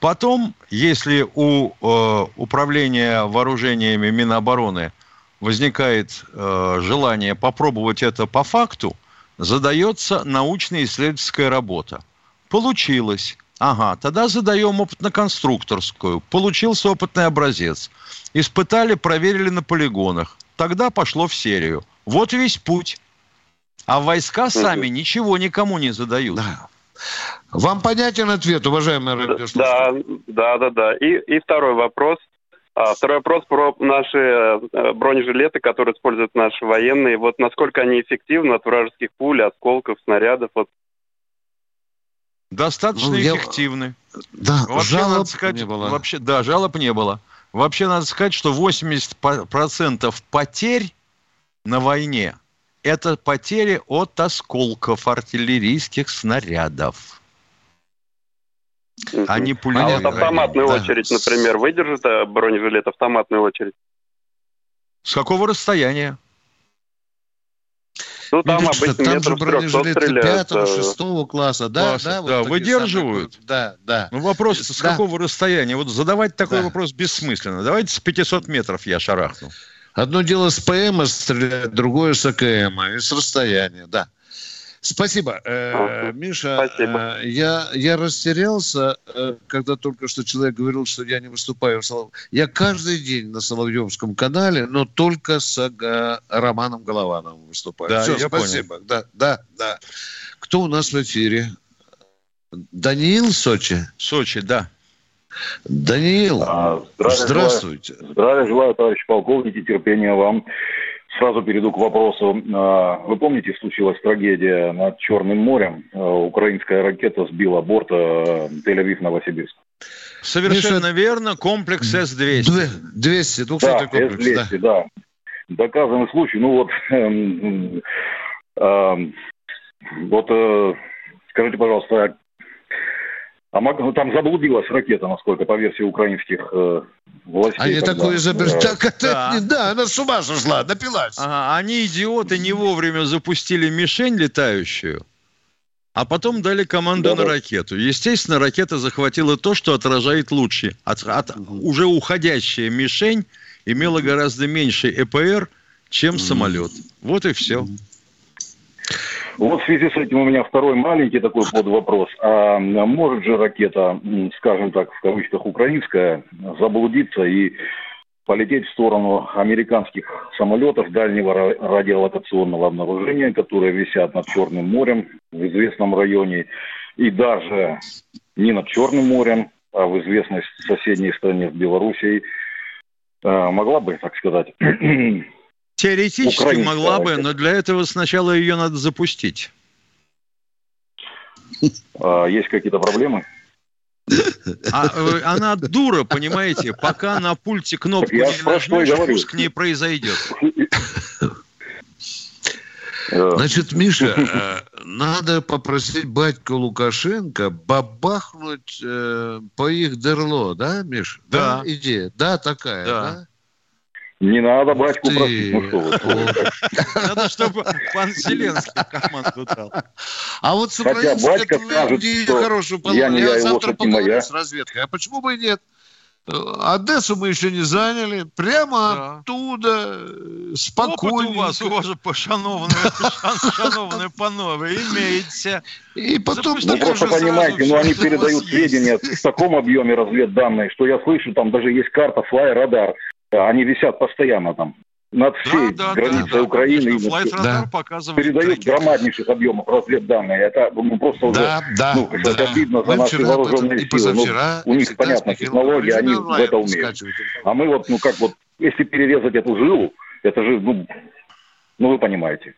Потом, если у э, управления вооружениями Минобороны возникает э, желание попробовать это по факту, задается научно-исследовательская работа. Получилось. Ага, тогда задаем опытно-конструкторскую. Получился опытный образец. Испытали, проверили на полигонах. Тогда пошло в серию. Вот весь путь. А войска сами ничего никому не задают. Да. Вам понятен ответ, уважаемый радиослушатель? Да, да, да, да. И, и второй вопрос. А, второй вопрос про наши э, бронежилеты, которые используют наши военные. Вот насколько они эффективны от вражеских пуль, осколков, снарядов? Вот. Достаточно ну, эффективны. Да, вообще, жалоб надо сказать, не было. Вообще, да, жалоб не было. Вообще надо сказать, что 80% потерь на войне – это потери от осколков артиллерийских снарядов. А не пулеметные. А вот автоматную да. очередь, например, выдержит э, бронежилет автоматную очередь? С какого расстояния? Ну, там Видишь, обычно там же бронежилеты пятого, э, шестого класса, да, класса, да, вот да выдерживают. Самые, да, да. Ну, вопрос, с да. какого расстояния? Вот задавать такой да. вопрос бессмысленно. Давайте с 500 метров я шарахну. Одно дело с ПМ стрелять, другое с АКМ, и с расстояния, да. Спасибо. Э, Миша, Спасибо. Э, я, я растерялся, э, когда только что человек говорил, что я не выступаю в Солов... Я каждый день на Соловьевском канале, но только с э, Романом Головановым выступаю. Да, Все, спасибо. Понял. Да, да, да. Кто у нас в эфире? Даниил Сочи? Сочи, да. Даниил, а, здравия здравствуйте. Желаю, здравия желаю, товарищ полковник, терпения вам. Сразу перейду к вопросу. А, вы помните, случилась трагедия над Черным морем? А, украинская ракета сбила борт а, Тель-Авив-Новосибирск. Совершенно Миша... верно. Комплекс С-200. 200, 200 да, комплекс, С-200, да. да. Доказанный случай. Ну вот, эм, эм, вот э, скажите, пожалуйста, а ну, там заблудилась ракета, насколько, по версии украинских э, властей. Они тогда. такое изобрели. Так, это, да. да, она с ума сошла, напилась. Ага, они, идиоты, не вовремя запустили мишень летающую, а потом дали команду да, на ракету. Естественно, ракета захватила то, что отражает лучше. От, от, угу. Уже уходящая мишень имела гораздо меньше ЭПР, чем угу. самолет. Вот и все. Угу. Вот в связи с этим у меня второй маленький такой под вопрос. А может же ракета, скажем так, в кавычках украинская, заблудиться и полететь в сторону американских самолетов дальнего радиолокационного обнаружения, которые висят над Черным морем в известном районе, и даже не над Черным морем, а в известной соседней стране, в Белоруссии, а, могла бы, так сказать, Теоретически могла бы, но для этого сначала ее надо запустить. А, есть какие-то проблемы? А, э, она дура, понимаете? Пока на пульте кнопку не нажмешь, пуск не произойдет. Значит, Миша, э, надо попросить батьку Лукашенко бабахнуть э, по их дерло, да, Миша? Да. да идея, да, такая, да? да? Не надо батьку Ты... просить, ну что вы. Надо, чтобы пан Зеленский команду дал. А вот с Хотя батька скажет, что я завтра поговорю с разведкой. А почему бы и нет? Одессу мы еще не заняли. Прямо да. оттуда, спокойно. Опыт у вас, у вас же пошановные, пошановные панове, имеется. И потом... Ну, просто понимаете, ну, они передают сведения в таком объеме разведданных, что я слышу, там даже есть карта, флай, радар. Они висят постоянно там над всей да, да, границей да, Украины. Конечно, да. показывает передают трекер. громаднейших объемов разведданных. Это ну, просто да, уже да, ну, да. обидно за наши вооруженные силы. Ну, у них, понятно, технологии, они в это умеют. А мы вот, ну как вот, если перерезать эту жилу, это же, ну, ну вы понимаете.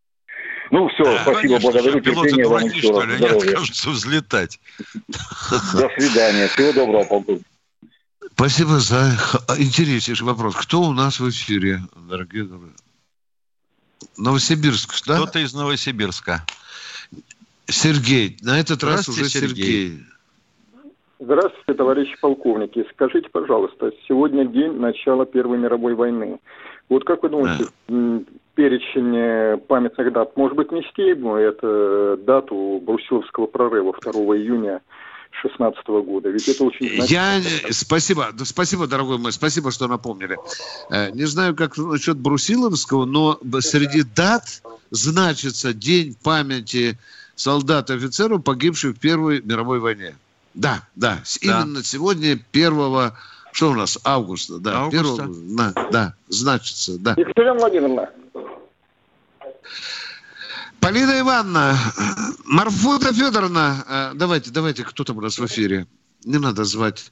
Ну все, да, спасибо, конечно, благодарю, терпения вам еще раз. Они откажутся взлетать. До свидания, всего доброго, полковник. Спасибо за интереснейший вопрос. Кто у нас в эфире, дорогие друзья? Новосибирск, да? Кто-то из Новосибирска. Сергей. На этот раз уже Сергей. Сергей. Здравствуйте, товарищи полковники. Скажите, пожалуйста, сегодня день начала Первой мировой войны. Вот как вы думаете, да. перечень памятных дат, может быть, нести ему это дату Брусиловского прорыва 2 июня 2016 года. Ведь это очень Я... Спасибо, спасибо, дорогой мой, спасибо, что напомнили. Э, не знаю, как насчет Брусиловского, но среди дат значится День памяти солдат и офицеров, погибших в Первой мировой войне. Да, да, именно сегодня, 1 что у нас, августа, да, августа. 1, да, да, значится, да. Екатерина Владимировна, Полина Ивановна, Марфута Федоровна, э, давайте, давайте, кто там у нас в эфире? Не надо звать.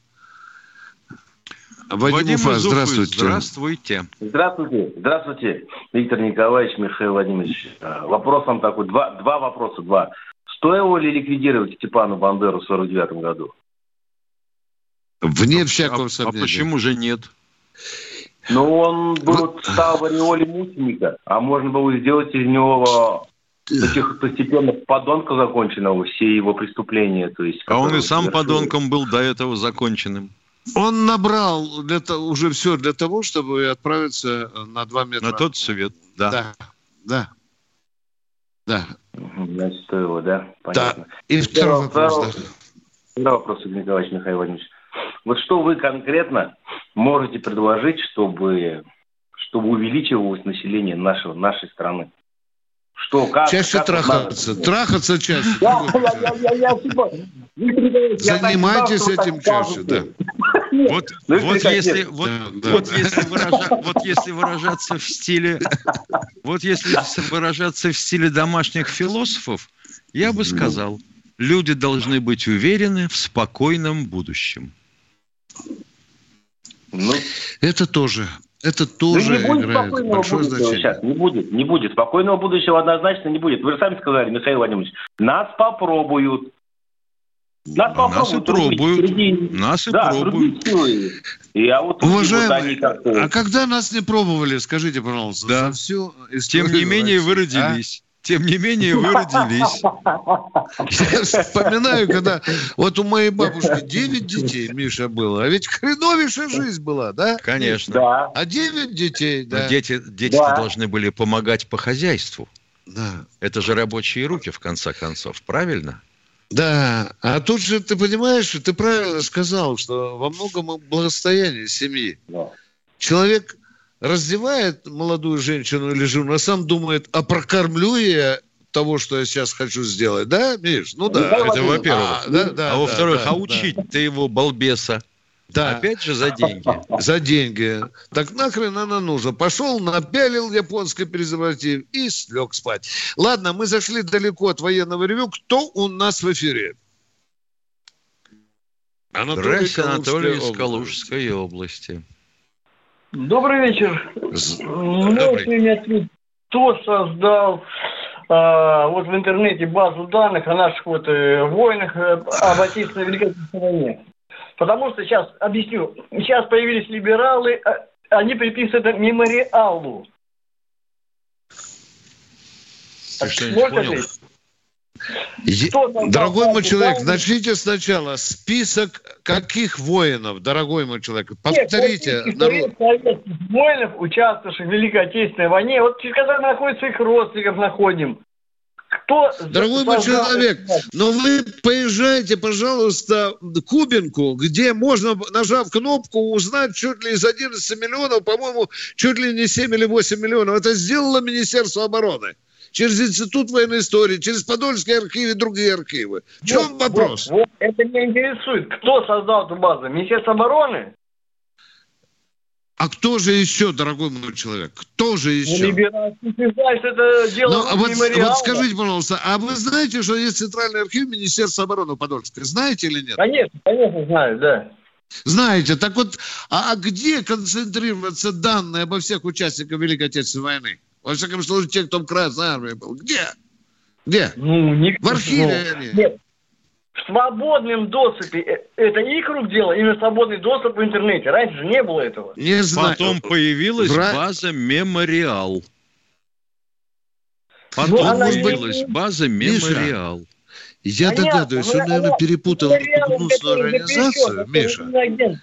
Вадим, Вадим Уфа, здравствуйте. Здравствуйте. Здравствуйте. Здравствуйте, Виктор Николаевич, Михаил Владимирович. Э, вопрос вам такой, два, два вопроса, два. Стоило ли ликвидировать Степану Бандеру в 49 году? Вне всякого а, сомнения. А почему же нет? Ну, он был, стал в ореоле мученика, а можно было сделать из него таких постепенно подонка законченного, все его преступления. То есть, а он и сам совершил. подонком был до этого законченным. Он набрал для того, уже все для того, чтобы отправиться на два метра. На тот свет, да. Да, да. Да. Значит, стоило, да? Понятно. Да. И второй вопрос, второй, да. Второй вопрос, Николаевич Михаил Владимирович. Вот что вы конкретно можете предложить, чтобы, чтобы увеличивалось население нашего, нашей страны? Что, как? Чаще как трахаться. Надо? Трахаться чаще. Занимайтесь этим чаще, да. Вот, ну, вот, если, вот, да, вот, да. если выража, вот если выражаться в стиле, вот если выражаться в стиле домашних философов, я бы сказал, люди должны быть уверены в спокойном будущем. Ну, это тоже это тоже ну, не будет играет большое значение. Сейчас, не будет, не будет. Спокойного будущего однозначно не будет. Вы же сами сказали, Михаил Владимирович, нас попробуют. Нас, а нас и пробуют. Среди... Нас и да, пробуют. И, а вот Уважаемые, вот а когда нас не пробовали, скажите, пожалуйста, да. всю Тем не менее вы родились. А? Тем не менее, вы родились. Я вспоминаю, когда вот у моей бабушки 9 детей, Миша, было. А ведь хреновейшая жизнь была, да? Конечно. Да. А 9 детей, да. Но дети дети да. должны были помогать по хозяйству. Да. Это же рабочие руки, в конце концов, правильно? Да, а тут же ты понимаешь, ты правильно сказал, что во многом благостояние семьи. Да. Человек раздевает молодую женщину или жену, а сам думает, а прокормлю я того, что я сейчас хочу сделать, да, Миш? Ну да. Это во-первых. А, да, да, а во-вторых, да, а учить да. ты его, балбеса, да. Опять же за деньги. За деньги. Так нахрен она нужна. Пошел, напялил японский презерватив и слег спать. Ладно, мы зашли далеко от военного ревю. Кто у нас в эфире? Анатолий Здравствуйте, Анатолий из Калужской области. Добрый вечер. Можете мне ответить, кто создал а, вот в интернете базу данных о наших вот э, войнах, э, об Отечественной Великой войне? Потому что сейчас, объясню, сейчас появились либералы, а, они приписывают это мемориалу. Так, можно ответить? Дорогой мой человек, начните сначала. Список каких воинов, дорогой мой человек? Повторите. Нет, народ... воинов, участвовавших в Великой Отечественной войне, вот через которые находятся их родственников, находим. Кто Дорогой мой человек, но вы поезжайте, пожалуйста, Кубинку, где можно, нажав кнопку, узнать чуть ли из 11 миллионов, по-моему, чуть ли не 7 или 8 миллионов. Это сделало Министерство обороны через Институт военной истории, через Подольский архив и другие архивы. В чем вот, вопрос? Вот, вот, это меня интересует. Кто создал эту базу? Министерство обороны? А кто же еще, дорогой мой человек? Кто же еще? Ну, это дело ну, вот, вот скажите, пожалуйста, а вы знаете, что есть Центральный архив Министерства обороны Подольской? Знаете или нет? Конечно, конечно знаю, да. Знаете, так вот, а, а где концентрируются данные обо всех участниках Великой Отечественной войны? Во всяком случае, те, кто в Красной Армии был. Где? Где? Ну, никто. В архиве ну, они. Нет. В свободном доступе. Э, это их рук дело, именно свободный доступ в интернете. Раньше же не было этого. Не знаю. Потом появилась Вра... база «Мемориал». Потом ну, появилась не... база «Мемориал». Миша, я Понятно, догадываюсь, он, наверное, перепутал гнусную организацию, Миша.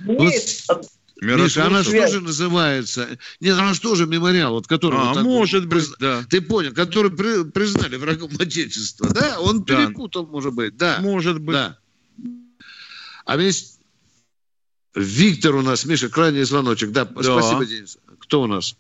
Вот Миша, она же тоже называется... Нет, она же тоже мемориал, вот который... А, вот может быть, призна... да. Ты понял, который при... признали врагом Отечества, да? Он да. перепутал, может быть, да. Может быть. Да. А есть Виктор у нас, Миша, крайний звоночек. Да, да. спасибо, Денис. Кто у нас?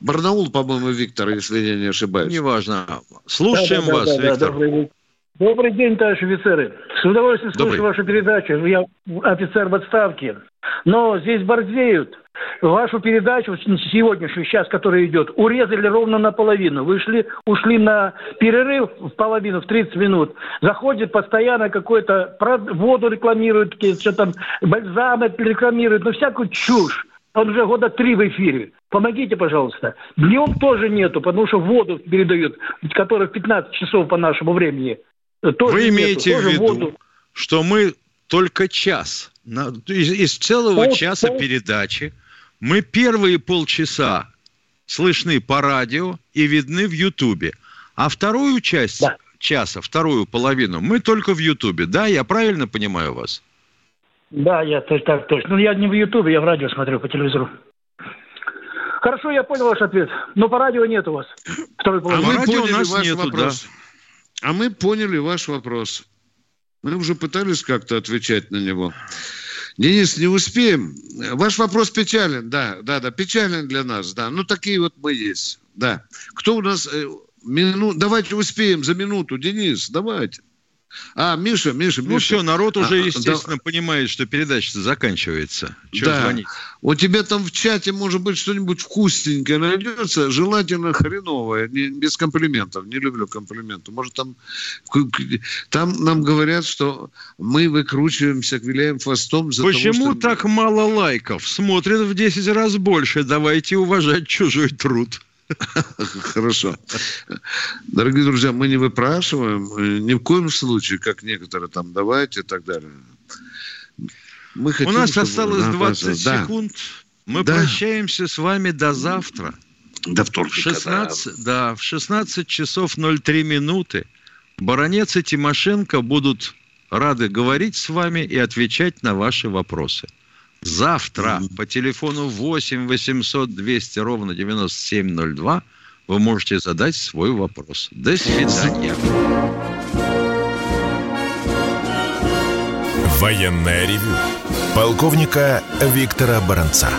Барнаул, по-моему, Виктор, если я не ошибаюсь. Неважно. Слушаем да, да, вас, да, Виктор. Да, добрый, добрый день, товарищи офицеры. С удовольствием слушаю добрый. вашу передачу. Я офицер в отставке. Но здесь борзеют. Вашу передачу сегодняшнюю, сейчас, которая идет, урезали ровно наполовину. Вышли, ушли на перерыв в половину, в 30 минут. Заходит постоянно какой-то, воду рекламирует, что там, бальзам рекламирует, ну всякую чушь. Он уже года три в эфире. Помогите, пожалуйста. Днем тоже нету, потому что воду передают, которая в 15 часов по нашему времени. Тоже Вы имеете нету, в виду, воду. что мы только час из, из целого Пол, часа пол... передачи мы первые полчаса слышны по радио и видны в Ютубе. А вторую часть да. часа, вторую половину мы только в Ютубе. Да, я правильно понимаю вас? Да, я так, так точно. Ну, я не в Ютубе, я в радио смотрю по телевизору. Хорошо, я понял ваш ответ. Но по радио нет у вас. Второй а мы поняли у нас нету, вопрос. Да. А мы поняли ваш вопрос. Мы уже пытались как-то отвечать на него. Денис, не успеем. Ваш вопрос печален, да, да, да, печален для нас, да. Ну, такие вот мы есть, да. Кто у нас... Э, мину... Давайте успеем за минуту, Денис, давайте. А, Миша, Миша, Ну все, народ уже, а, естественно, да. понимает, что передача заканчивается. Чего да. звонить? У тебя там в чате, может быть, что-нибудь вкусненькое найдется, желательно хреновое, не, без комплиментов. Не люблю комплименты. Может, там, там нам говорят, что мы выкручиваемся, виляем хвостом за Почему того, что... так мало лайков? Смотрят в 10 раз больше. Давайте уважать чужой труд. Хорошо. Дорогие друзья, мы не выпрашиваем э, ни в коем случае, как некоторые там давайте и так далее. Мы хотим, У нас чтобы... осталось 20 секунд. Мы да. прощаемся с вами до завтра. До вторника. 16, да. да, в 16 часов 03 минуты Баронец и Тимошенко будут рады говорить с вами и отвечать на ваши вопросы. Завтра mm-hmm. по телефону 8 800 200 ровно 9702 вы можете задать свой вопрос. До свидания. Военная ревю. Полковника Виктора Баранца.